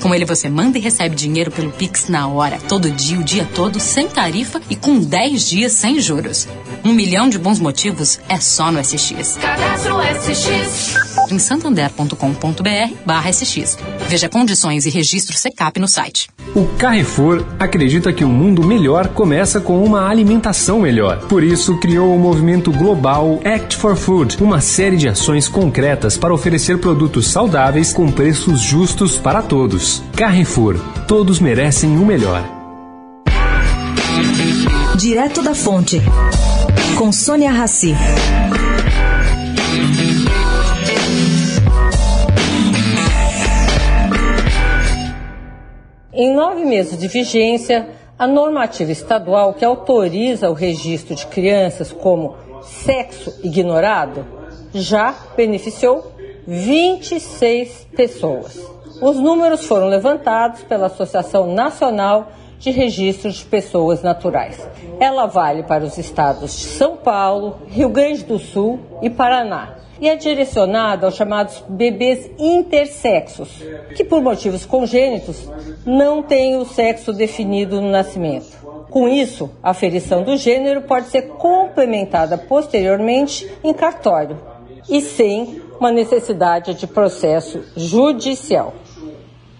Com ele você manda e recebe dinheiro pelo Pix na hora, todo dia, o dia todo, sem tarifa e com 10 dias sem juros. Um milhão de bons motivos é só no SX. Cadastro SX. Em santander.com.br barra SX. Veja condições e registro SECAP no site. O Carrefour acredita que um mundo melhor começa com uma alimentação melhor. Por isso, criou o movimento global Act for Food, uma série de ações concretas para oferecer produtos saudáveis com preços justos para todos. Carrefour, todos merecem o melhor. Direto da Fonte, com Sônia Rassi. Em nove meses de vigência, a normativa estadual que autoriza o registro de crianças como sexo ignorado já beneficiou 26 pessoas. Os números foram levantados pela Associação Nacional de Registro de Pessoas Naturais. Ela vale para os estados de São Paulo, Rio Grande do Sul e Paraná. E é direcionada aos chamados bebês intersexos, que por motivos congênitos não têm o sexo definido no nascimento. Com isso, a aferição do gênero pode ser complementada posteriormente em cartório e sem uma necessidade de processo judicial.